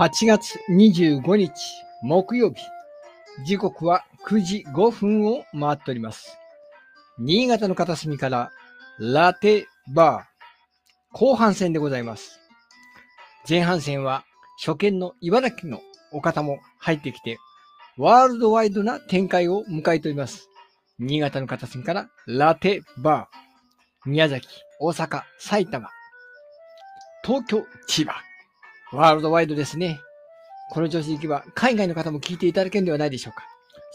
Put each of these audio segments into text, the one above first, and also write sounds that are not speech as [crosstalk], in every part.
8月25日木曜日。時刻は9時5分を回っております。新潟の片隅からラテバー後半戦でございます。前半戦は初見の茨城のお方も入ってきてワールドワイドな展開を迎えております。新潟の片隅からラテバー宮崎、大阪、埼玉、東京、千葉。ワールドワイドですね。この調子でいけば、海外の方も聞いていただけるんではないでしょうか。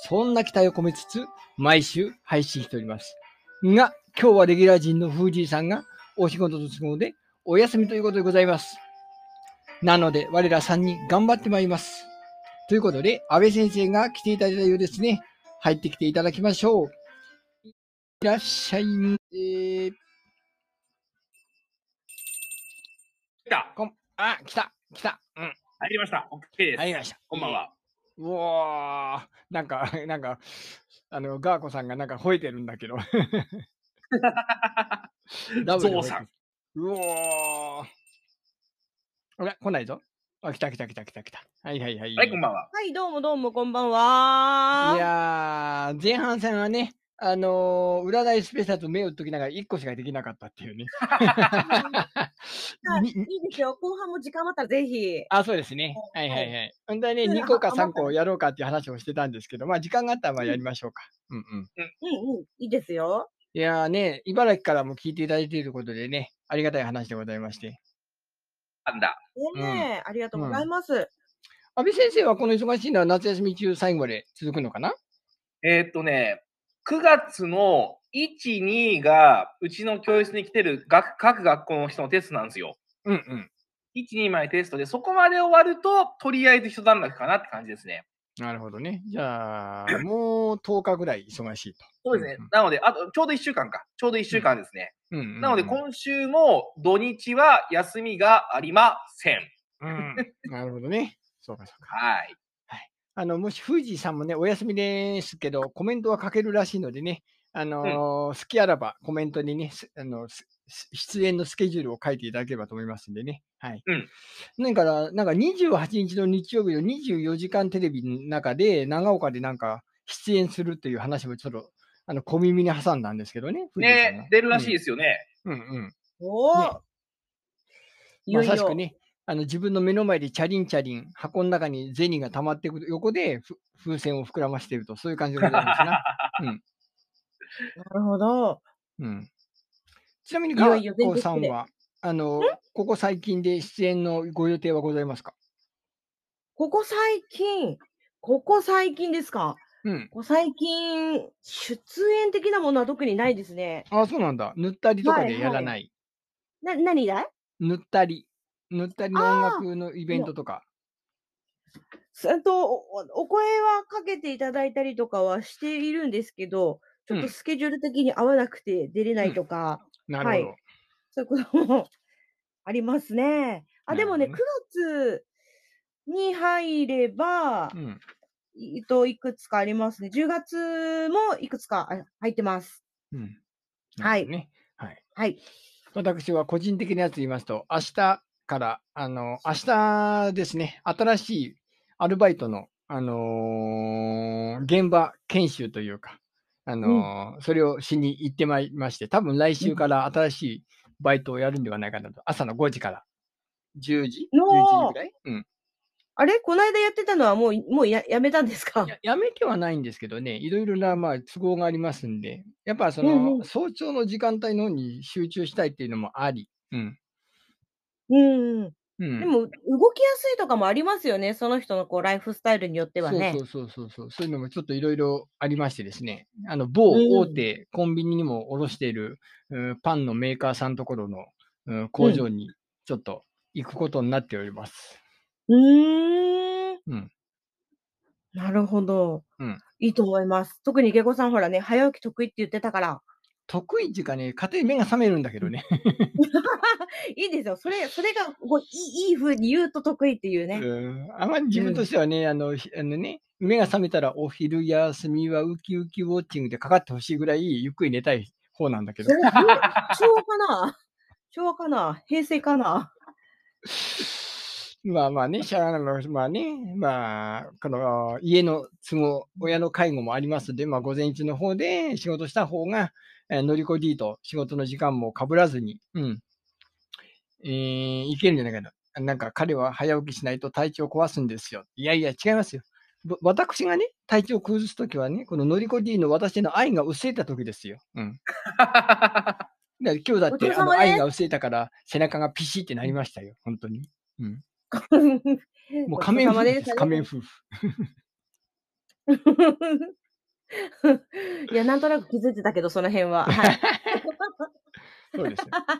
そんな期待を込めつつ、毎週配信しております。が、今日はレギュラー陣の藤井さんがお仕事の都合でお休みということでございます。なので、我ら3人頑張ってまいります。ということで、安倍先生が来ていただいたようですね。入ってきていただきましょう。いらっしゃいませ。来たこんあ、来た、来た。うん。入りました。OK です。入りました。こんばんは。うわー、なんか、[laughs] なんか、あの、ガーコさんがなんか吠えてるんだけど。[laughs] ダブルさん。うおー。あれ、来ないぞ。あ、来た来た来た来た来た。はいはいはい。はい、こんばんは。はい、どうもどうも、こんばんは。いやー、前半戦はね、あのー占いスペシャルと目を打っときながら1個しかできなかったっていうね。にいいですよ。後半も時間あったらぜひ。あ、そうですね。はいはいはい。本当はね、2個か3個やろうかっていう話をしてたんですけど、まあ時間があったらまあやりましょうか。うんうん。うんうん、いいですよ。いやーね、茨城からも聞いていただいていることでね、ありがたい話でございまして。なんだ。ねえ、ありがとうございます。安倍先生はこの忙しいのは夏休み中最後まで続くのかな？えーっとね、9月の1、2が、うちの教室に来てる学各学校の人のテストなんですよ。うんうん。1、2までテストで、そこまで終わると、とりあえず一段落かなって感じですね。なるほどね。じゃあ、もう10日ぐらい忙しいと。そうですね。んなので、あと、ちょうど1週間か。ちょうど1週間ですね。うんうんうんなので、今週も土日は休みがありません。うん。なるほどね。そうかそうか。はい。あの、もし富士さんもね、お休みですけど、コメントは書けるらしいのでね、あのー好きあらばコメントにね、すあの、出演のスケジュールを書いていただければと思いますんでね。はい。うん。だから、なんか28日の日曜日の24時間テレビの中で、長岡でなんか出演するという話もちょっと、あの、小耳に挟んだんですけどね。ね、出るらしいですよね。うんうんうん。おお、ねまさしくね、あの自分の目の前でチャリンチャリン、箱の中に銭が溜まっていく横でふ風船を膨らましていると、そういう感じでございますな。[laughs] なるほど。うん、ちなみに、いガーさんは、あの、ここ最近で出演のご予定はございますか？ここ最近、ここ最近ですか？うん。ここ最近、出演的なものは特にないですね。あ、そうなんだ。塗ったりとかではいはいやらない？な、何だい塗ったり。塗ったりの音楽のイベントとか。すえっと、おお声はかけていただいたりとかはしているんですけど、ちょっうんとスケジュール的に合わなくて出れないとか、なるほど。はいそういうこともありますね。あ、でもね、9なる月に入れば、うん。いえっと、いくつかありますね。10月もいくつかあ入ってます。うん。はい。はい。はい。私は個人的なやつで言いますと、明日から、あの、明日ですね、新しいアルバイトの、あのー現場研修というか、あのーそれをしに行ってまいりまして、多分来週から新しいバイトをやるんではないかなと、朝の5時から。10時 ?11 の時ぐらい？うん。あれ？この間やってたのはもう、もうややめたんですか？ややめてはないんですけどね、いろいろな、まあ、都合がありますんで、やっぱその、うんうん。早朝の時間帯の方に集中したいっていうのもあり、うん。うん。うん、でも、動きやすいとかもありますよね。その人のこうライフスタイルによってはね。そうそうそうそうそう、そういうのもちょっといろいろありましてですね、あの某うん大手コンビニにも卸している、うんパンのメーカーさんところの、うん工場にちょっと行くことになっております。うーん。うんなるほど。うんいいと思います。特にゲコさんほらね、早起き得意って言ってたから。得意っていうかね、家庭目が覚めるんだけどね。[laughs] いいですよ。それ、それがこういいいい風に言うと得意っていうね。うんあまり自分としてはね、あの、ひあのね、目が覚めたらお昼休みはウキウキウォッチングでかかってほしいぐらいゆっくり寝たい方なんだけどそ。れ昭和かな？昭和かな？平成かな？まあまあね、しゃあないの、まあね、まあ、この家の都合、親の介護もありますので、まあ午前中の方で仕事した方が、えー、のりこ D と仕事の時間も被らずに、うん、えー、いけるんじゃないかな。なんか彼は早起きしないと体調壊すんですよ。いやいや、違いますよ。ぼ私がね、体調崩すときはね、こののりこ D の私の愛が薄れたときですよ。うん。[laughs] だ今日だってあの愛が薄れたから背中がピシってなりましたよ。本当に。うん。[laughs] もう仮面夫婦です。仮面夫婦。いや、なんとなく気づいてたけど、その辺は。はい。[laughs] そうですよ。だか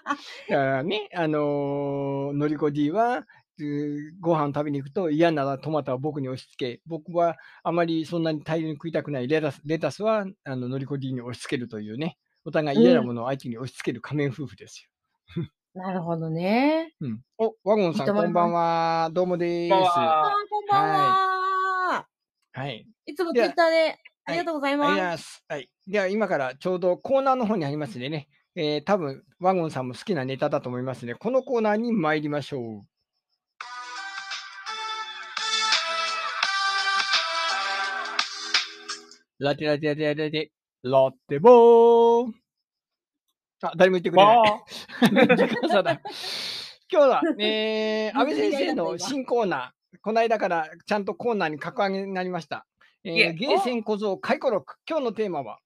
らね、あのーのりこ D は、ご飯食べに行くと嫌ならトマトは僕に押し付け、僕はあまりそんなに大量に食いたくないレタスレタスはあののりこ D に押し付けるというね、お互い嫌なものを相手に押し付ける仮面夫婦です [laughs] なるほどね。よ。うん。お、ワゴンさん、こんばんは。どうもです。はこんばんは。はい。いつもツイッターでありがとうございありがとうございまます。はい。では、今からちょうどコーナーの方にありますんでね、えー、多分ワゴンさんも好きなネタだと思いますので、このコーナーに参りましょう。ラテラテラテラテラテ、ラテボーあ、誰も言ってくれない。わ [laughs] 時間差だ。今日は、え [laughs] ー、安倍先生の新コーナー、この間からちゃんとコーナーに格上げになりました。えー、ゲーセン小僧回顧録、今日のテーマは、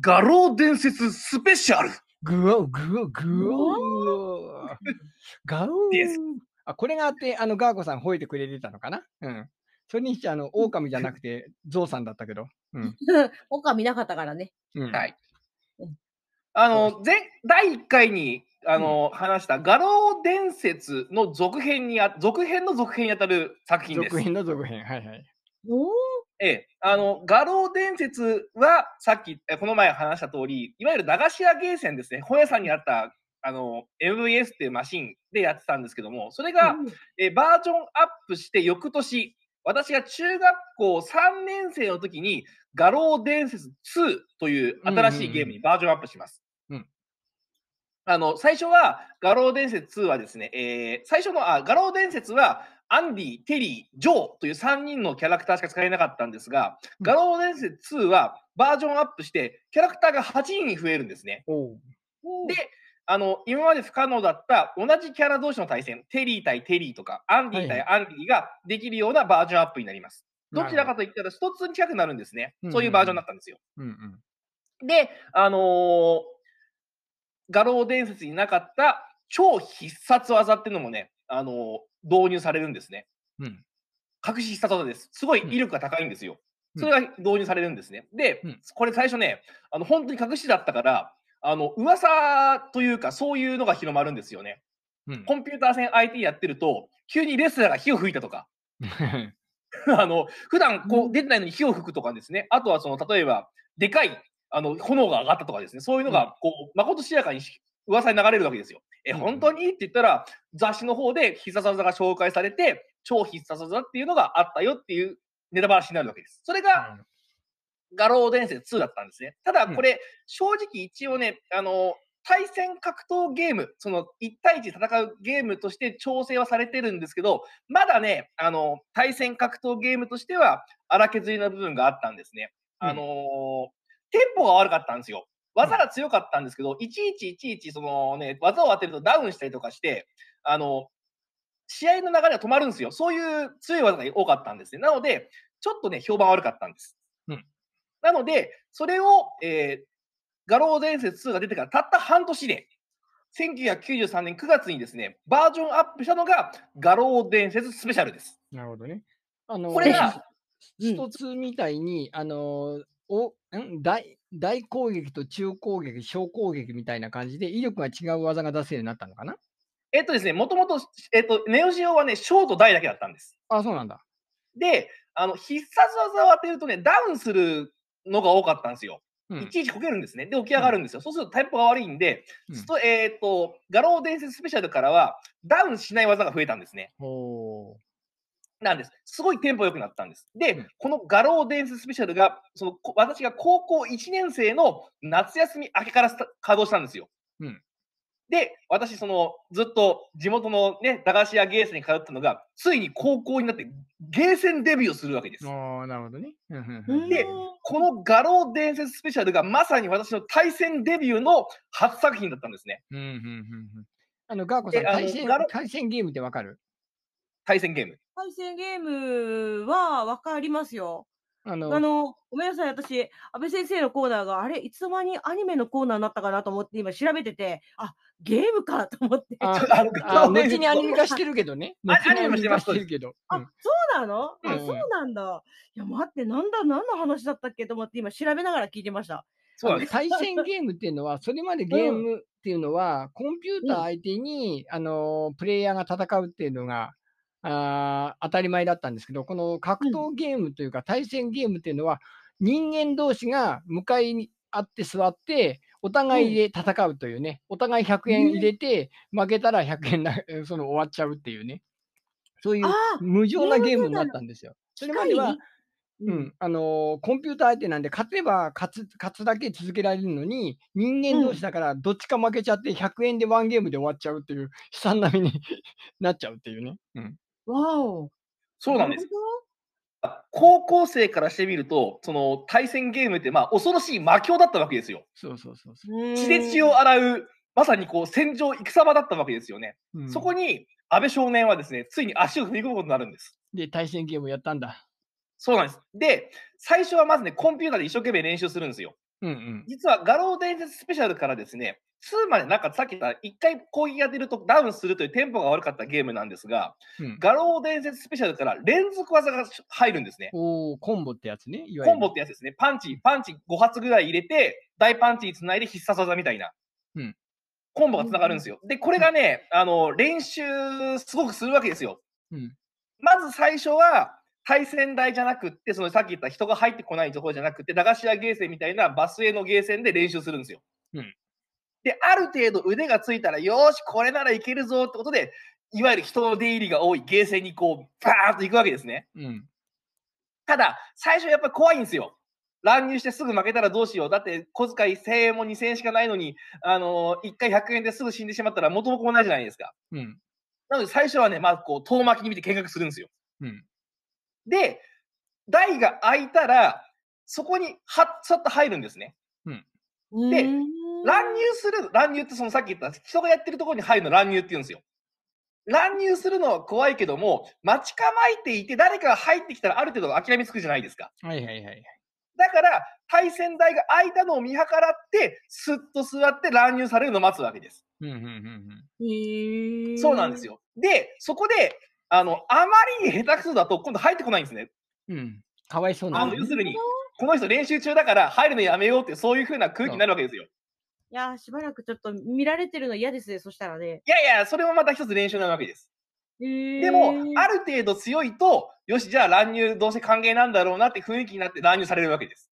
画廊伝説スペシャルグオグオグオガオですあ、これがあって、あの、ガーゴさん吠えてくれてたのかな？うん。それにして、あの、狼じゃなくて、ゾウさんだったけど。うん。す。他見なかったからね。うん、はいうん。あの、前、第1回に、あの、話した画廊伝説の続編にあ、続編の続編にあたる作品です続。編の続編。はいはい。おーええ、あの、画廊伝説は、さっき、えこの前話した通り、いわゆる駄菓子屋ゲーセンですね。本屋さんにあった、あの、MVS っていうマシンでやってたんですけども、それが、えーバージョンアップして翌年、私が中学校3年生の時に、画廊伝説2という新しいゲームにバージョンアップします。うんあの、最初は、画廊伝説2はですね、えー最初の、あ、画廊伝説は、アンディ、テリー、ジョーという3人のキャラクターしか使えなかったんですが、うん画廊伝説2はバージョンアップして、キャラクターが8人に増えるんですね。で、あの、今まで不可能だった同じキャラ同士の対戦、テリー対テリーとか、アンディ対アンディができるようなバージョンアップになります。どちらかといったら一つに近くなるんですねうん。そういうバージョンになったんですよ。うんうん。で、あのー画廊伝説になかった超必殺技っていうのもね、あのー導入されるんですね。うん。隠し必殺技です。すごい威力が高いんですよ。うんそれが導入されるんですね。で、うんこれ最初ね、あの本当に隠しだったから、あの噂というか、そういうのが広まるんですよね。うんコンピューター戦 IT やってると、急にレスラーが火を吹いたとか、[laughs] あの普段こうう出てないのに火を吹くとかですね、あとはその例えば、でかいあの炎が上がったとかですね、そういうのがこう、まことしやかにし噂に流れるわけですよ。え、うん本当に？って言ったら、雑誌の方で必殺技が紹介されて、超必殺技っていうのがあったよっていうネタバラシになるわけです。それが画廊伝説2だったんですね。ただうんこれ、正直一応ね、あの、対戦格闘ゲーム、その1対1で戦うゲームとして調整はされてるんですけど、まだね、あの、対戦格闘ゲームとしては荒削りな部分があったんですね。うんあのーテンポが悪かったんですよ。技が強かったんですけど、いちいちいちいちそのね、技を当てるとダウンしたりとかして、あの、試合の流れが止まるんですよ。そういう強い技が多かったんですね。なので、ちょっとね、評判悪かったんです。うんなので、それを、えー、画廊伝説2が出てからたった半年で、1993年9月にですね、バージョンアップしたのが画廊伝説スペシャルです。なるほどね。あのーこれが、うん一つみたいに、あのーおん？大大攻撃と中攻撃、小攻撃みたいな感じで、威力が違う技が出せるようになったのかな？えっとですね、もともと、えっと、ネオジオはね、ショート大だけだったんです。あ、そうなんだ。で、あの、必殺技を当てるとね、ダウンするのが多かったんですよ。うんいちいちこけるんですね。で、起き上がるんですよ。そうするとタイプが悪いんで、うんえっ、と、画廊伝説スペシャルからは、ダウンしない技が増えたんですね。なんです。すごいテンポ良くなったんです。で、うんこの画廊伝説スペシャルが、そのこ私が高校1年生の夏休み明けからスタ稼働したんですよ。うんで、私、その、ずっと地元のね、駄菓子屋ゲーセンに通ったのが、ついに高校になってゲーセンデビューをするわけです。ああ、なるほどね。でこの画廊伝説スペシャルがまさに私の対戦デビューの初作品だったんですね。うんうんうんうんあの、ガーコさん、対戦ゲームってわかる？対戦ゲーム。対戦ゲームはわかりますよ。あの、あの、ごめんなさい、私、安倍先生のコーナーが、あれ、いつの間にアニメのコーナーになったかなと思って、今調べてて、あ、ゲームかと思って。あにアニメ化してるけどね。アニメもしてまけど。あ、うんそうなの？あ、うんうんそうなんだ。いや、待って、なんだ、何の話だったっけと思って、今調べながら聞いてました。そう。対戦ゲームっていうのは、それまでゲームっていうのは、コンピューター相手に、あのプレイヤーが戦うっていうのが、あー当たり前だったんですけど、この格闘ゲームというか、対戦ゲームっていうのは、人間同士が向かいにあって座って、お互いで戦うというね、お互い100円入れて、負けたら100円な [laughs] その終わっちゃうっていうね、そういうあ無情なゲームになったんですよ。それまでは、ううん、あのーコンピューター相手なんで、勝てば勝つ勝つだけ続けられるのに、人間同士だから、どっちか負けちゃって、100円でワンゲームで終わっちゃうっていう、悲惨な目に [laughs] なっちゃうっていうね。うん、わお。そうなんです高校生からしてみると、その対戦ゲームって、まあ、恐ろしい魔境だったわけですよ。そうそうそう血で血を洗う、まさにこう戦場、戦場だったわけですよね。う。うんそこに安倍少年はですね、ついに足を踏み込むことになるんです。で、対戦ゲームをやったんだ。そうなんです。で、最初はまずね、コンピューターで一生懸命練習するんですよ。うんうん。実は、画廊伝説スペシャルからですね、2までなんかさっき言った1回攻撃が出るとダウンするというテンポが悪かったゲームなんですが、うん、画廊伝説スペシャルから連続技が入るんですね。おーコンボってやつね。コンボってやつですね。パンチ、パンチ5発ぐらい入れて、大パンチにつないで必殺技みたいな。うんコンボがつながるんですよ。で、これがね、あの、練習すごくするわけですよ。うんまず最初は、対戦台じゃなくって、そのさっき言った人が入ってこないところじゃなくて、駄菓子屋ゲーセンみたいなバスへのゲーセンで練習するんですよ。うんで、ある程度腕がついたら、よーし、これならいけるぞってことで、いわゆる人の出入りが多いゲーセンにこう、バーッと行くわけですね。うん。ただ、最初やっぱり怖いんですよ。乱入してすぐ負けたらどうしよう。だって、小遣い1000円も2000円しかないのに、あのー、1回100円ですぐ死んでしまったら元も子もないじゃないですか。うん。なので、最初はね、まあ、こう、遠巻きに見て見学するんですよ。うん。で、台が開いたら、そこにはっさっと入るんですね。でうーん乱入する、乱入ってそのさっき言った人がやってるところに入るの乱入って言うんですよ。乱入するのは怖いけども、待ち構えていて誰かが入ってきたらある程度諦めつくじゃないですか。はいはいはい。だから、対戦台が開いたのを見計らって、スッと座って乱入されるのを待つわけです。うんうんうんうん。へーそうなんです。よ。で、そこで、あの、あまりに下手くそだと今度入ってこないんですね。うん。かわいそうな要するに、この人練習中だから入るのやめようって、そういう風な空気になるわけですよ。いやー、しばらくちょっと見られてるの嫌ですね、そしたらね。いやいや、それもまた一つ練習なわけです。ででも、ある程度強いと、よし、じゃあ乱入どうせ歓迎なんだろうなって雰囲気になって乱入されるわけです。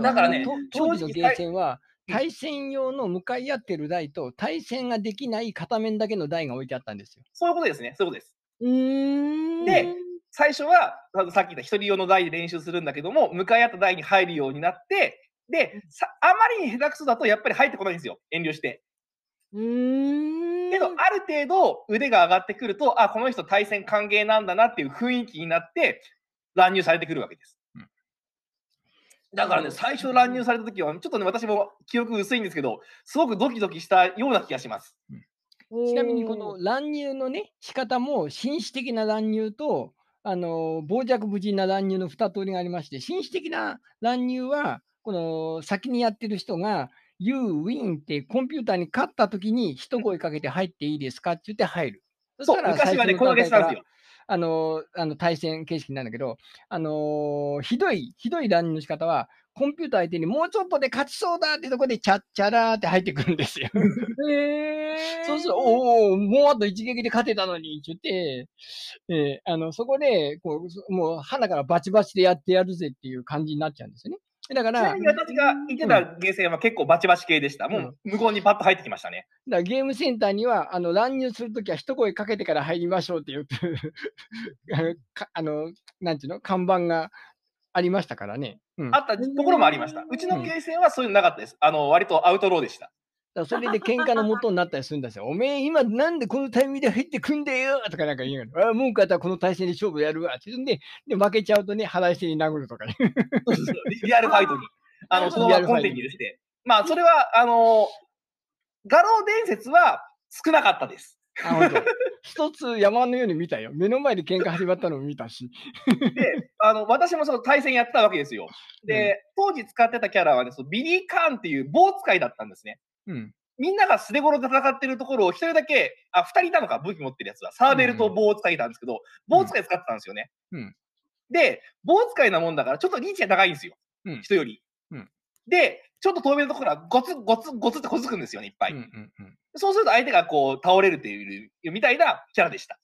だからねと当時のゲーセンは、対戦用の向かい合ってる台と、対戦ができない片面だけの台が置いてあったんですよ。そういうことですね。そういうことです。うーん。で最初は、さっき言った一人用の台で練習するんだけども、向かい合った台に入るようになって、で、さあまりに下手くそだとやっぱり入ってこないんですよ。遠慮して。うーん。けど、ある程度腕が上がってくると、あ、この人対戦歓迎なんだなっていう雰囲気になって、乱入されてくるわけです。うんだからね、最初乱入された時は、ちょっとね、私も記憶薄いんですけど、すごくドキドキしたような気がします。ちなみにこの乱入のね、仕方も紳士的な乱入と、あの傍若無人な乱入の2通りがありまして、紳士的な乱入は、この先にやってる人が、You win ってコンピューターに勝った時に一声かけて入っていいですかって言って入る。そう、昔はね、このゲ段階からスなんですよ。あのあの対戦形式なんだけど、あのひどい、ひどい乱入の仕方は、コンピューター相手にもうちょっとで勝ちそうだってとこで、チャッチャラーって入ってくるんですよ。へーそうすると、おお、もうあと一撃で勝てたのに、って言って、えーあの、そこで、こう、そもう、鼻からバチバチでやってやるぜっていう感じになっちゃうんですよね。だから、ちなみに私が言ってたゲーセンは結構バチバチ系でした。もう向こうにパッと入ってきましたね。だからゲームセンターには、あの、乱入するときは一声かけてから入りましょうっていう [laughs] あの、なんていうの、看板がありましたからね。うんあったところもありました。うちのゲーセンはそういうのなかったです。あの、割とアウトローでした。らそれで喧嘩の元になったりするんですよ。おめえ今なんでこのタイミングで入ってくんだよとかなんか言いながら、あ文句あったらこの対戦で勝負やるわって言うんで、で負けちゃうとね、腹いせに殴るとかね。[laughs] リリアルファイトに。あの、そのままコンテンツにして。まあ、それは、あの、画廊伝説は少なかったです。あ、本当。一つ山のように見たよ。目の前で喧嘩始まったのを見たし。[laughs] で、あの、私もその対戦やってたわけですよ。で、当時使ってたキャラはね、そのビリー・カーンっていう棒使いだったんですね。うん。みんなが素手頃で戦ってるところを一人だけ、あ、二人いたのか、武器持ってるやつは。サーベルと棒を使いたんですけど、棒使い使ってたんですよね。うんで、棒使いなもんだから、ちょっとリーチが高いんですよ。うん人より。うんで、ちょっと遠目のところはゴツゴツゴツってこづくんですよね、いっぱい。うんうんうん。そうすると相手がこう倒れるっていう、みたいなキャラでした。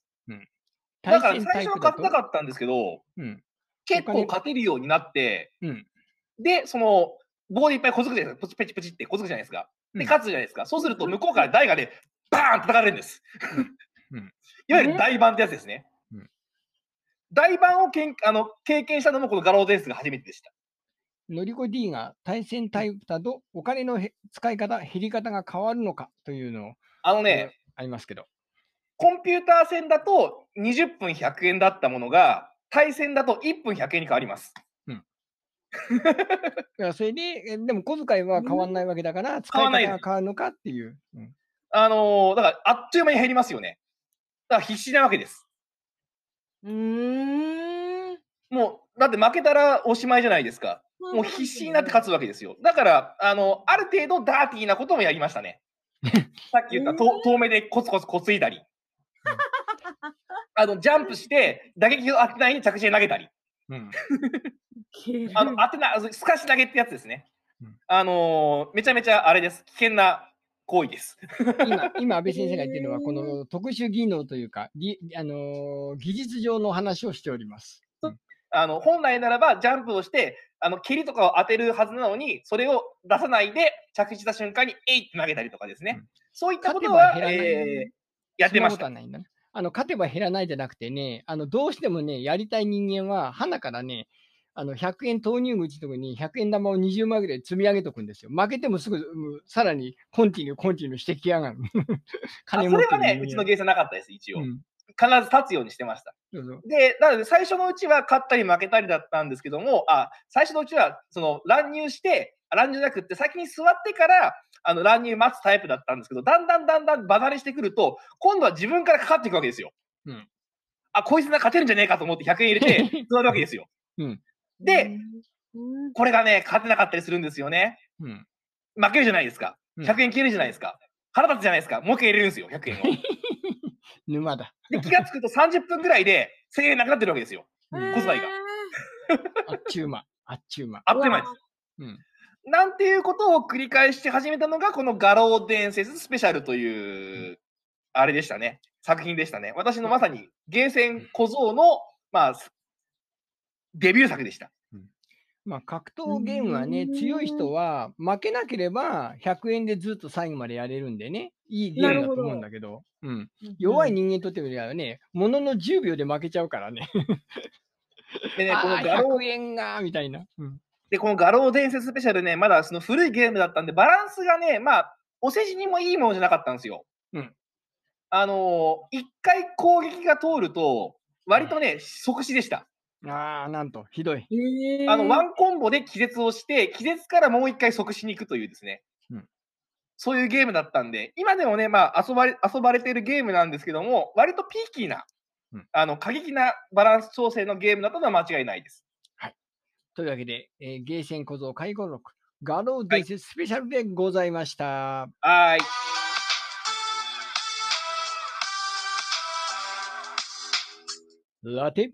だから最初は勝てなかったんですけど、うん。結構勝てるようになって、うん。で、その、棒でいっぱいこづくじゃないですか。プチプチプチってこづくじゃないですか。で、うん勝つじゃないですか。そうすると、向こうから台がね、バーン叩かれるんです。いわゆる大盤ってやつですね。うん大盤をけんあの経験したのもこの画廊伝説が初めてでした。のりこ D が対戦タイプだとお金のへ使い方、減り方が変わるのかというのをあのね、ありますけど。コンピューター戦だと20分100円だったものが、対戦だと1分100円に変わります。[laughs] いやそれで、えでも小遣いは変わんないわけだから、使い方変わんないが変わるのかっていう。うんあのーだから、あっという間に減りますよね。だから必死なわけです。うーん。もう、だって負けたらおしまいじゃないですか。もう必死になって勝つわけですよ。だから、あの、ある程度ダーティーなこともやりましたね。[laughs] さっき言ったと遠目でコツコツこついたり。[laughs] あの、ジャンプして、打撃を当てないに着地で投げたり。うんあの、当てな、すかし投げってやつですねうん。あのーめちゃめちゃあれです。危険な行為です。今、今安倍先生が言ってるのは、この特殊技能というか、りあのー技術上の話をしております。あの、本来ならばジャンプをして、あの、蹴りとかを当てるはずなのに、それを出さないで着地した瞬間に、えいって投げたりとかですね。うんそういったことは、えーやってましたね。あの、勝てば減らないじゃなくてね、あの、どうしてもね、やりたい人間は、花からね、あの、100円投入口のとこに100円玉を20枚ぐらい積み上げとくんですよ。負けてもすぐ、うんさらにコンティニュー、コンティニューしてきやがる。[laughs] あ金それはね、持ってる人間うちのゲーセンなかったです、一応。うん必ず立つようにしてました。そうそうで、なので最初のうちは勝ったり負けたりだったんですけども、あ最初のうちはその乱入して、あ乱入じゃなくって先に座ってからあの乱入待つタイプだったんですけど、だんだんだんだん場慣れしてくると、今度は自分からかかっていくわけですよ。うんあ、こいつな勝てるんじゃねえかと思って100円入れて [laughs] 座るわけですよ。うんで、うん、これがね、勝てなかったりするんですよね。うん。負けるじゃないですか。うん100円消えるじゃないですか。腹立つじゃないですか。もう一回入れるんですよ、100円を。[laughs] 沼だ。で、気がつくと30分ぐらいで1000円なくなってるわけですよ。うん小遣いがあっちゅう間。あっちゅう間。あっという間です。うん。なんていうことを繰り返して始めたのが、この画廊伝説スペシャルという、あれでしたね。作品でしたね。私のまさにゲーセン小僧の、まあ、デビュー作でした。まあ、格闘ゲームはね、うん強い人は負けなければ100円でずっと最後までやれるんでね、いいゲームだと思うんだけど、うん、弱い人間にとってはね、ものの10秒で負けちゃうからね。でね、[laughs] この画廊100円がみたいな。うんで、この画廊伝説スペシャルね、まだその古いゲームだったんで、バランスがね、まあ、お世辞にもいいものじゃなかったんですよ。うんあのー一回攻撃が通ると、割とね、即死でした。ああ、なんと、ひどい。へーあの、ワンコンボで気絶をして、気絶からもう一回即死に行くというですね、うんそういうゲームだったんで、今でもね、まあ遊ばれ、遊ばれているゲームなんですけども、割とピーキーな、うんあの、過激なバランス調整のゲームだったのは間違いないです。というわけで、えーゲーセン小僧介護録、画廊伝説スペシャルでございました。はーい。ラテ、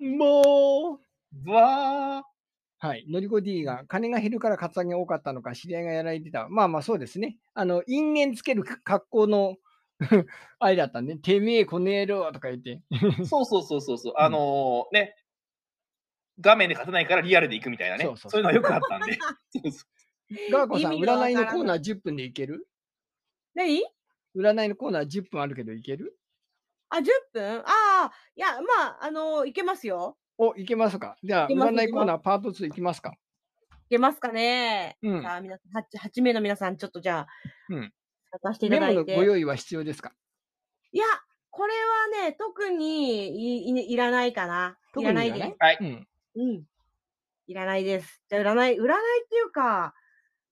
もうぶわはい。のりこ D が、金が減るからカツアゲ多かったのか、知り合いがやられてた。まあまあそうですね。あの、因縁つける格好の [laughs] あれだったんで、てめえこの野郎とか言って。ー。そうそうそうそうそう。[laughs] あのーね、画面で勝てないからリアルで行くみたいなね。そうそうそういうのはよくあったんで。[laughs] そうそうガーコさん、占いのコーナー10分でいける？何占いのコーナー10分あるけどいける？あ、10分ああ、いや、まあ、あのいけますよ。お、いけますかじゃあ、いけます占いコーナーパート2いきますかいけますかね。うんさあ、皆さん、8, 8名の皆さん、ちょっとじゃあ、うん参加していたメモのだいて。ご用意は必要ですか？いや、これはね、特にいいいらないかな。いらないです。はい。うん。うん。いらないです。じゃあ、占い、占いっていうか、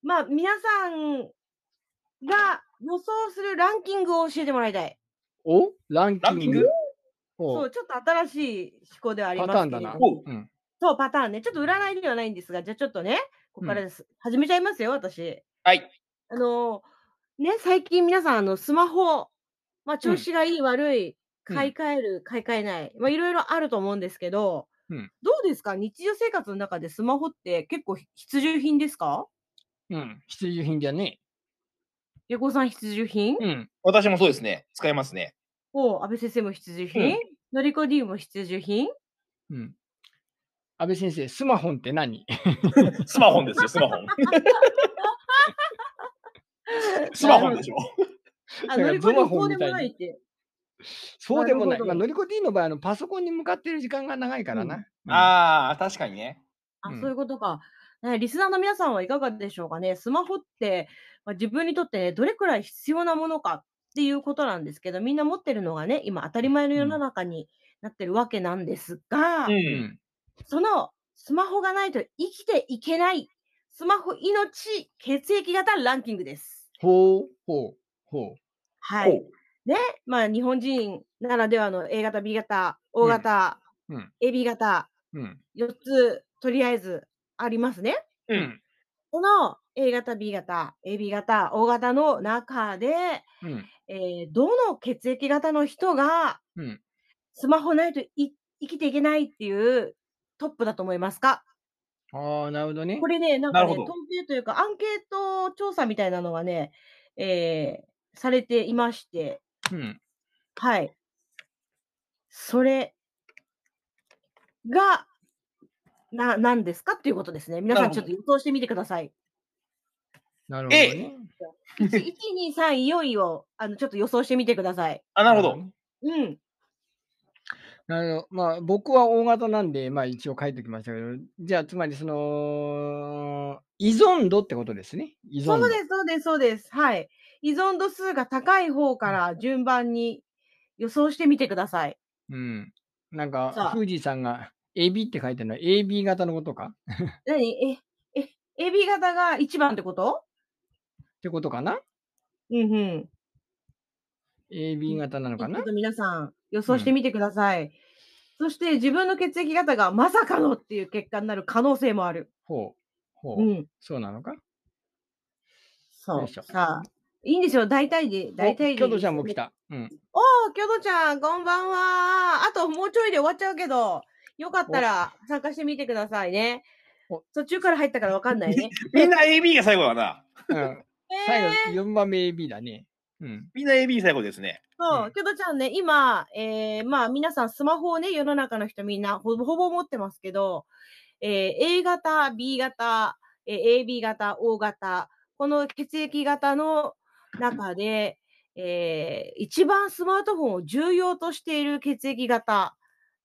まあ、皆さんが予想するランキングを教えてもらいたい。お？ランキング？ランキング？おそう、ちょっと新しい思考ではありパますけれどターンだな。そう、パターンね。ちょっと占いではないんですが、じゃあちょっとね、ここからです。始めちゃいますよ、私。はい。あのーね、最近皆さん、あの、スマホ、まあ、調子がいい、悪い、うん買い替える、買い替えない、まあ、いろいろあると思うんですけど、うんどうですか？日常生活の中でスマホって結構必需品ですか？うん。必需品だね。ヤコさん必需品、うん。私もそうですね。使いますね。お安倍先生も必需品、うんのりこ D も必需品？うん。安倍先生、スマホンって何？[laughs] スマホンですよ、スマホン。[laughs] スマホンでしょ。あ、のりこ D ゾマホこうでンみたいにもないって。[laughs] そうでもない。なるほどまあ、のりこ D の場合、あのパソコンに向かってる時間が長いからな。うんああ、確かにね。あ、うんそういうことか。ね、リスナーの皆さんはいかがでしょうかね。スマホって、まあ、自分にとってね、どれくらい必要なものかっていうことなんですけど、みんな持ってるのがね、今当たり前の世の中になってるわけなんですが、う。うんん。そのスマホがないと生きていけない、スマホ命血液型ランキングです。ほう、ほう、ほう。はい。ね、まあ日本人ならではの A 型、B 型、O 型、うんうん。AB 型、うん。4つとりあえずありますね。う。うんこの A 型、B 型、AB 型、O 型の中で、うん。えーどの血液型の人がうん。スマホないとい生きていけないっていうトップだと思いますか？ああ、なるほどねこ。れね、なんかね、統計というかアンケート調査みたいなのがね、えーされていまして、うん。はい。それが、な、何ですか？っていうことですね。皆さなんちょっと予想してみてください。なるほどね。1、2、3、4位をあのちょっと予想してみてください。あ、なるほど。うん。なるほど。まあ、僕は大型なんで、まあ一応書いておきましたけど、じゃあ、つまりその、依存度ってことですね。依存度。そうです、そうです、そうです。はい。依存度数が高い方から順番に予想してみてください。うん。なんか富士さんが AB って書いてるのは AB 型のことか？[laughs] 何？え、え、AB 型が1番ってこと？ってことかな？うんうん。?AB 型なのかな？ちょっと皆さん予想してみてください。そして自分の血液型がまさかのっていう結果になる可能性もある。ほう。ほう。うん。そうなのか？そう。よいしょさあ、いいんですよ。大体で、大体で京都ちゃんも来た。うん。おー、キョドちゃん、こんばんは。あともうちょいで終わっちゃうけど、よかったら参加してみてくださいねお。途中から入ったからわかんないね。[laughs] みんな AB が最後だな。[laughs] うん、最後、4番目 AB だね。うん。みんな AB 最後ですね。そうう、んキョドちゃんね、今、えー、まあ皆さんスマホをね、世の中の人みんなほぼほぼ持ってますけど、えー A 型、B 型、えー AB 型、O 型、この血液型の中で、えー一番スマートフォンを重要としている血液型、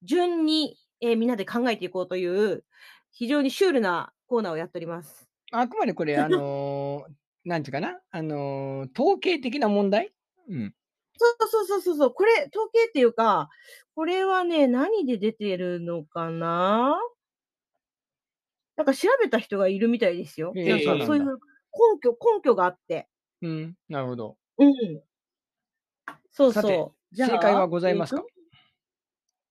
順に、えーみんなで考えていこうという、非常にシュールなコーナーをやっております。あくまでこれ、あのーなんていうかな、あのー統計的な問題？うん。そうそうそうそうそう、これ、統計っていうか、これはね、何で出てるのかな？なんか調べた人がいるみたいですよ。ええなんかそういう根拠、根拠があって。うん。なるほど。うん。そうそう。じゃあ正解はございますか？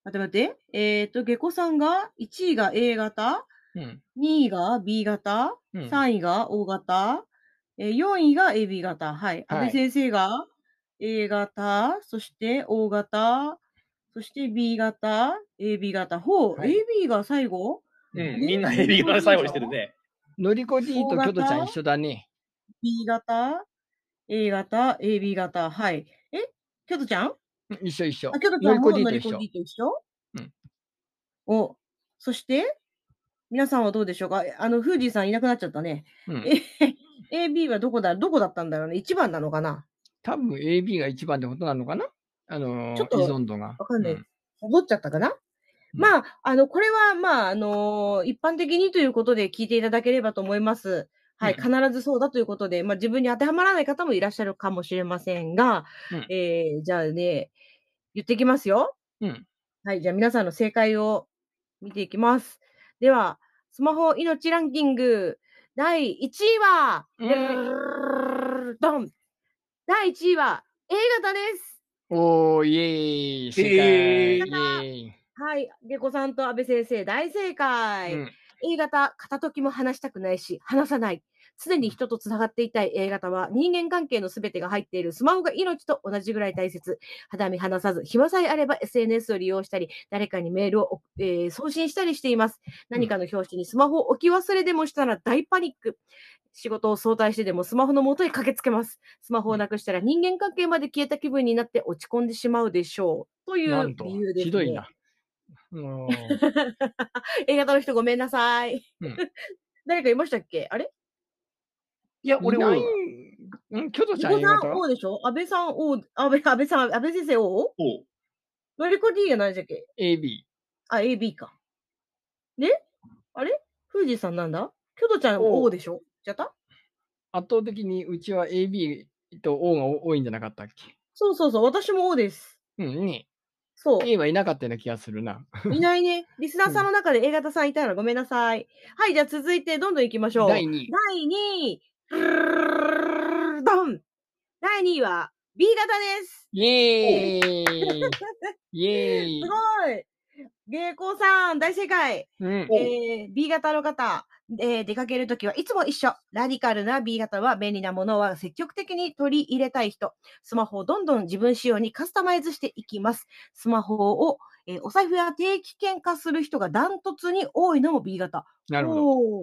えーと待って待って。えっ、と、下戸さんが、1位が A 型、うん。2位が B 型、うん。3位が O 型、えー4位が AB 型。はい。安はい倍先生が A 型、そして O 型、そして B 型、AB 型。ほう、はい AB が最後？うん。みんな AB が最後にしてるね。のりこ D とキョトちゃん一緒だね。?B 型、A 型、AB 型。はい。えキョトちゃん？うん一緒一緒あ、。キョトちのりこゃんも D ノリコと一緒。D と一緒？うん。お、そして？皆さんはどうでしょうか？あの、フージーさんいなくなっちゃったね。うん。え、AB はどこだ、どこだったんだろうね。1番なのかな多分 AB が一番ってことなのかなあのーちょっと依存度が。わかんないうん戻っちゃったかなまあ、あの、これは、まあ、あの一般的にということで聞いていただければと思います。はい、うん必ずそうだということで、まあ、自分に当てはまらない方もいらっしゃるかもしれませんが、うんえーじゃあね、言っていきますよ。うん。はい、じゃあ皆さんの正解を見ていきます。では、スマホ命ランキング、第1位は、うんドン第1位は A 型です。おー、イエーイ。イエーイ。はい、ゲコさんと安倍先生、大正解。うん A 型、片時も話したくないし、話さない。常に人とつながっていたい A 型は、人間関係のすべてが入っているスマホが命と同じぐらい大切。肌身離さず、暇さえあれば SNS を利用したり、誰かにメールを、えー送信したりしています。何かの表紙にスマホを置き忘れでもしたら大パニック。仕事を早退してでもスマホの元へ駆けつけます。スマホをなくしたら人間関係まで消えた気分になって落ち込んでしまうでしょう。という理由です、ね。ひどいな。[laughs] A 型の人ごめんなさい。うん [laughs] 誰かいましたっけ？あれ？いや、俺、いない俺、うん、キョト伊藤さんちゃん A 型 O でしょ？安倍さん O、安倍安倍さん、安倍先生 O? おのりこ D が何でしたっけ ?AB。あ、AB か。であれ？富士さんなんだ？キョトちゃん O O でしょ？じゃった？圧倒的にうちは AB と O が多いんじゃなかったっけ？そうそうそう、私も O です。うんね。そう。A はいなかったような気がするな。いないね。[laughs] リスナーさんの中で A 型さんいたらごめんなさい。はい、じゃあ続いてどんどん行きましょう。第2位。第2位。ドン第2位は B 型です。イエーイイエーイすごい芸妓さん、大正解。うん。えー B 型の方、えー出かけるときはいつも一緒。ラディカルな B 型は便利なものは積極的に取り入れたい人。スマホをどんどん自分仕様にカスタマイズしていきます。スマホを、えーお財布や定期券化する人がダントツに多いのも B 型。なるほ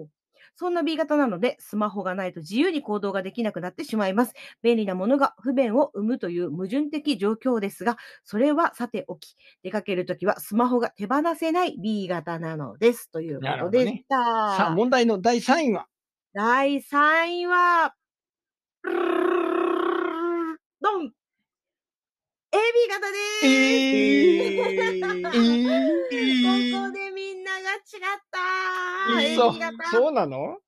ど。そんな B 型なので、スマホがないと自由に行動ができなくなってしまいます。便利なものが不便を生むという矛盾的状況ですが、それはさておき、出かけるときはスマホが手放せない B 型なのです。ということでした。さあ、問題の第3位は？第3位は、ドン型です、えー、え [laughs] ここでみんなが違った。AB 型。そうなの？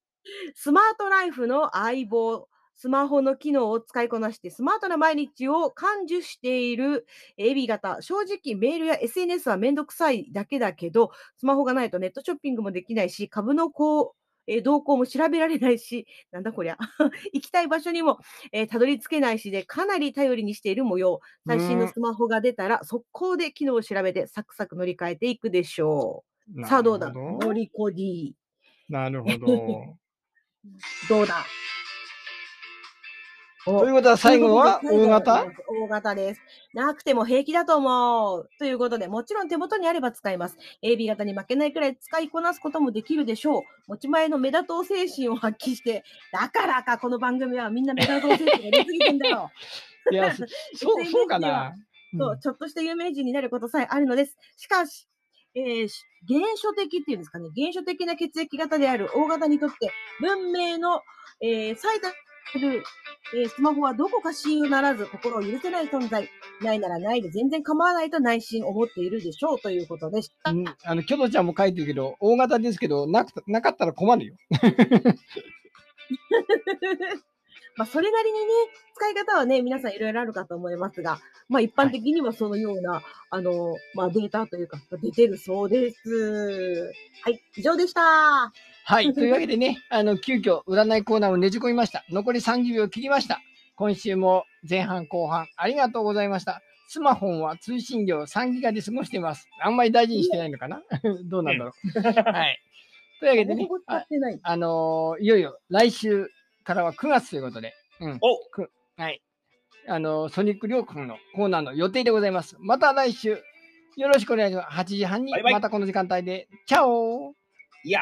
スマートライフの相棒、スマホの機能を使いこなしてスマートな毎日を感受している AB 型。正直メールや SNS はめんどくさいだけだけど、スマホがないとネットショッピングもできないし、株のこう、えー動向も調べられないし、[laughs] なんだこりゃ。[laughs] 行きたい場所にも、えーたどり着けないしで、かなり頼りにしている模様。最新のスマホが出たら、速攻で機能を調べて、サクサク乗り換えていくでしょう。さあどうだ？乗りこ D。なるほど。[laughs] どうだ？ということは最後はという O ことで型？大型です。なくても平気だと思う。ということで、もちろん手元にあれば使います。AB 型に負けないくらい使いこなすこともできるでしょう。持ち前の目立とう精神を発揮して、だからか、この番組はみんな目立とう精神が出すぎてんだよ。[laughs] いや、そ [laughs] そう、そうかな。そう、ちょっとした有名人になることさえあるのです。しかし、えーし原初的っていうんですかね、原初的な血液型である O 型にとって、文明の、えー最たる、えースマホはどこか親友ならず心を許せない存在。ないならないで全然構わないと内心思っているでしょうということでした。うんあの、キョドちゃんも書いてるけど、大型ですけど、なくなかったら困るよ。[laughs] まあ、それなりにね、使い方はね、皆さんいろいろあるかと思いますが、まあ、一般的にはそのような、あの、まあ、データというか、出てるそうです。はい、以上でした。はい。[laughs] というわけでね、あの、急遽占いコーナーをねじ込みました。残り30秒切りました。今週も前半後半ありがとうございました。スマホンは通信量3ギガで過ごしています。あんまり大事にしてないのかな？[laughs] どうなんだろう。はい。というわけでね [laughs] あ。あのーいよいよ来週からは9月ということで、うん。おはい。あのーソニックりょうくんのコーナーの予定でございます。また来週、よろしくお願いします。8時半にバイバイまたこの時間帯で、チャオいや。